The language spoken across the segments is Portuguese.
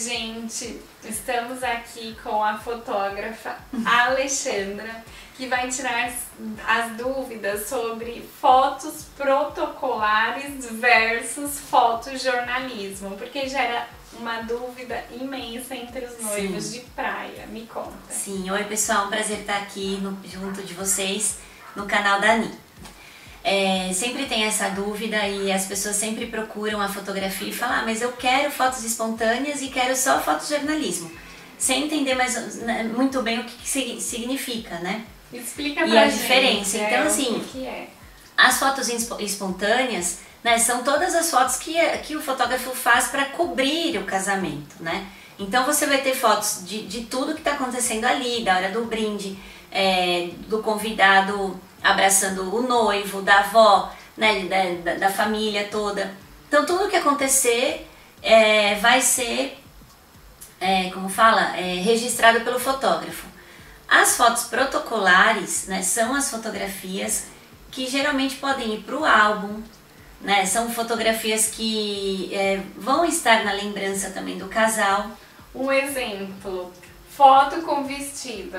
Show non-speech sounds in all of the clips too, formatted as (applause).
gente, estamos aqui com a fotógrafa Alexandra, que vai tirar as dúvidas sobre fotos protocolares versus fotojornalismo, porque gera uma dúvida imensa entre os noivos Sim. de praia. Me conta. Sim, oi pessoal, um prazer estar aqui no, junto de vocês no canal da Ani. É, sempre tem essa dúvida e as pessoas sempre procuram a fotografia e falam, ah, mas eu quero fotos espontâneas e quero só fotojornalismo, sem entender mais, né, muito bem o que, que significa, né? Explica e a gente, diferença. Então, é, assim, que é. as fotos espontâneas né, são todas as fotos que, que o fotógrafo faz para cobrir o casamento, né? Então você vai ter fotos de, de tudo que está acontecendo ali, da hora do brinde, é, do convidado abraçando o noivo, da avó, né, da, da família toda. Então tudo que acontecer é, vai ser, é, como fala, é, registrado pelo fotógrafo. As fotos protocolares né, são as fotografias que geralmente podem ir para o álbum, né, são fotografias que é, vão estar na lembrança também do casal. Um exemplo, foto com vestido.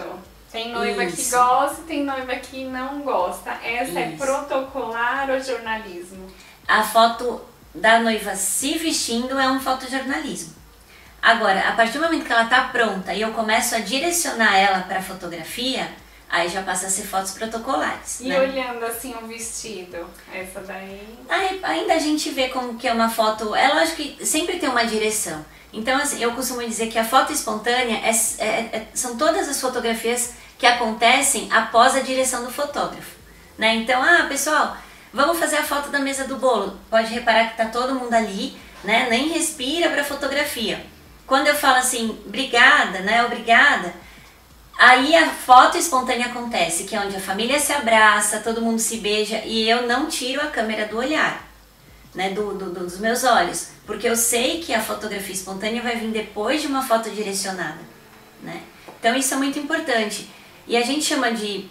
Tem noiva Isso. que gosta tem noiva que não gosta. Essa é Isso. é protocolar ou jornalismo? A foto da noiva se vestindo é um fotojornalismo. Agora, a partir do momento que ela está pronta e eu começo a direcionar ela para a fotografia, aí já passa a ser fotos protocolares. E né? olhando assim o vestido, essa daí. Aí, ainda a gente vê como que é uma foto. É lógico que sempre tem uma direção. Então, assim, eu costumo dizer que a foto espontânea é, é, é, são todas as fotografias que acontecem após a direção do fotógrafo. Né? Então, ah, pessoal, vamos fazer a foto da mesa do bolo. Pode reparar que está todo mundo ali, né? nem respira para fotografia. Quando eu falo assim, obrigada, né? Obrigada, aí a foto espontânea acontece, que é onde a família se abraça, todo mundo se beija e eu não tiro a câmera do olhar né, do, do, dos meus olhos, porque eu sei que a fotografia espontânea vai vir depois de uma foto direcionada, né? Então isso é muito importante. E a gente chama de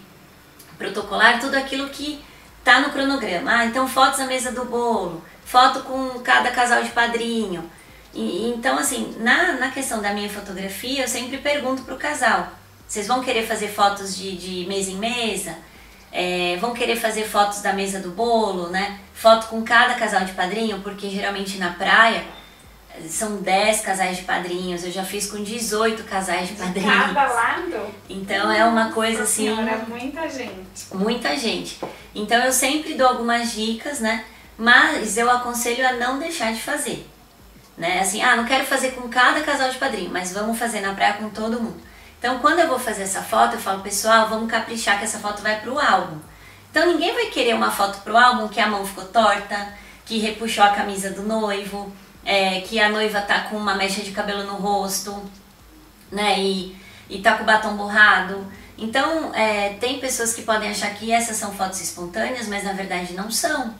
protocolar tudo aquilo que está no cronograma. Ah, então fotos na mesa do bolo, foto com cada casal de padrinho. E, então, assim, na, na questão da minha fotografia, eu sempre pergunto para o casal: vocês vão querer fazer fotos de, de mesa em mesa? É, vão querer fazer fotos da mesa do bolo, né? Foto com cada casal de padrinho, porque geralmente na praia são 10 casais de padrinhos, eu já fiz com 18 casais de padrinhos. De cada lado? Então é uma coisa assim. Senhora, muita gente. Muita gente. Então eu sempre dou algumas dicas, né? Mas eu aconselho a não deixar de fazer. Né? Assim, ah, não quero fazer com cada casal de padrinho, mas vamos fazer na praia com todo mundo. Então, quando eu vou fazer essa foto, eu falo, pessoal, vamos caprichar que essa foto vai pro álbum. Então, ninguém vai querer uma foto pro álbum que a mão ficou torta, que repuxou a camisa do noivo, é, que a noiva tá com uma mecha de cabelo no rosto, né, e, e tá com o batom borrado. Então, é, tem pessoas que podem achar que essas são fotos espontâneas, mas na verdade não são.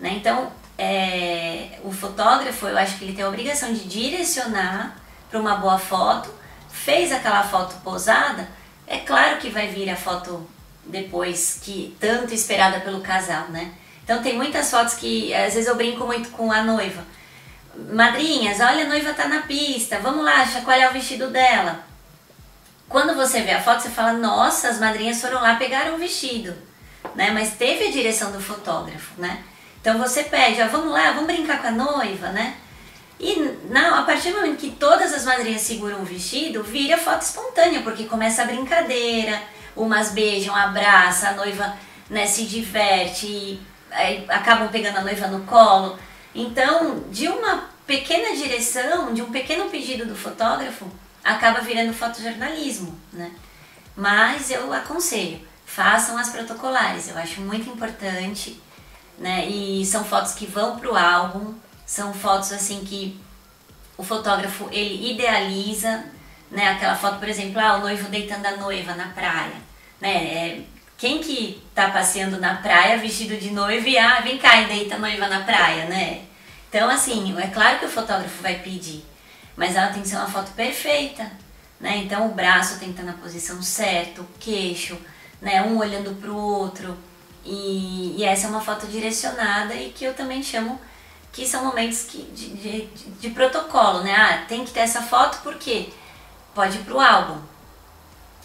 Né? Então, é, o fotógrafo, eu acho que ele tem a obrigação de direcionar para uma boa foto fez aquela foto posada, é claro que vai vir a foto depois, que tanto esperada pelo casal, né? Então tem muitas fotos que às vezes eu brinco muito com a noiva. Madrinhas, olha a noiva tá na pista, vamos lá, chacoalhar o vestido dela. Quando você vê a foto, você fala, nossa, as madrinhas foram lá, pegaram o vestido, né? Mas teve a direção do fotógrafo, né? Então você pede, ó, vamos lá, vamos brincar com a noiva, né? E não, a partir do momento que todas as madrinhas seguram o vestido, vira foto espontânea, porque começa a brincadeira, umas beijam, abraçam, a noiva né, se diverte, e, aí, acabam pegando a noiva no colo. Então, de uma pequena direção, de um pequeno pedido do fotógrafo, acaba virando fotojornalismo, né? Mas eu aconselho, façam as protocolares, eu acho muito importante, né? E são fotos que vão para o álbum, são fotos assim que o fotógrafo ele idealiza, né? Aquela foto, por exemplo, ah, o noivo deitando a noiva na praia, né? É, quem que tá passeando na praia vestido de noivo e ah, vem cá e deita a noiva na praia, né? Então, assim, é claro que o fotógrafo vai pedir, mas ela tem que ser uma foto perfeita, né? Então, o braço tem que estar na posição certa, o queixo, né? Um olhando pro outro. E, e essa é uma foto direcionada e que eu também chamo que são momentos que, de, de, de protocolo, né? Ah, tem que ter essa foto porque pode ir pro álbum.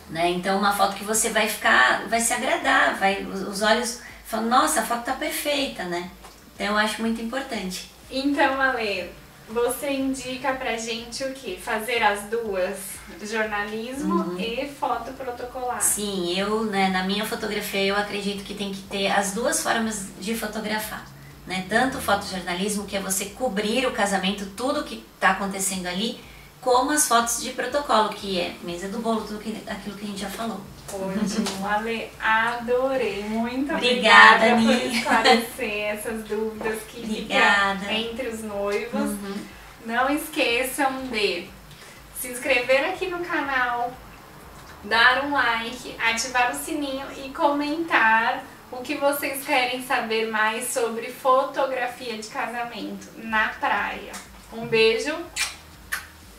Né? Então uma foto que você vai ficar, vai se agradar, vai, os olhos falam, nossa, a foto tá perfeita, né? Então eu acho muito importante. Então, Ale, você indica pra gente o que? Fazer as duas, jornalismo uhum. e foto protocolar. Sim, eu, né, na minha fotografia, eu acredito que tem que ter as duas formas de fotografar. Né? Tanto o fotojornalismo, que é você cobrir o casamento, tudo que está acontecendo ali, como as fotos de protocolo, que é mesa do bolo, tudo que, aquilo que a gente já falou. Ótimo, (laughs) Ale, adorei. Muito obrigada, obrigada por esclarecer essas dúvidas que ficam entre os noivos. Uhum. Não esqueçam de se inscrever aqui no canal, dar um like, ativar o sininho e comentar o que vocês querem saber mais sobre fotografia de casamento na praia. Um beijo.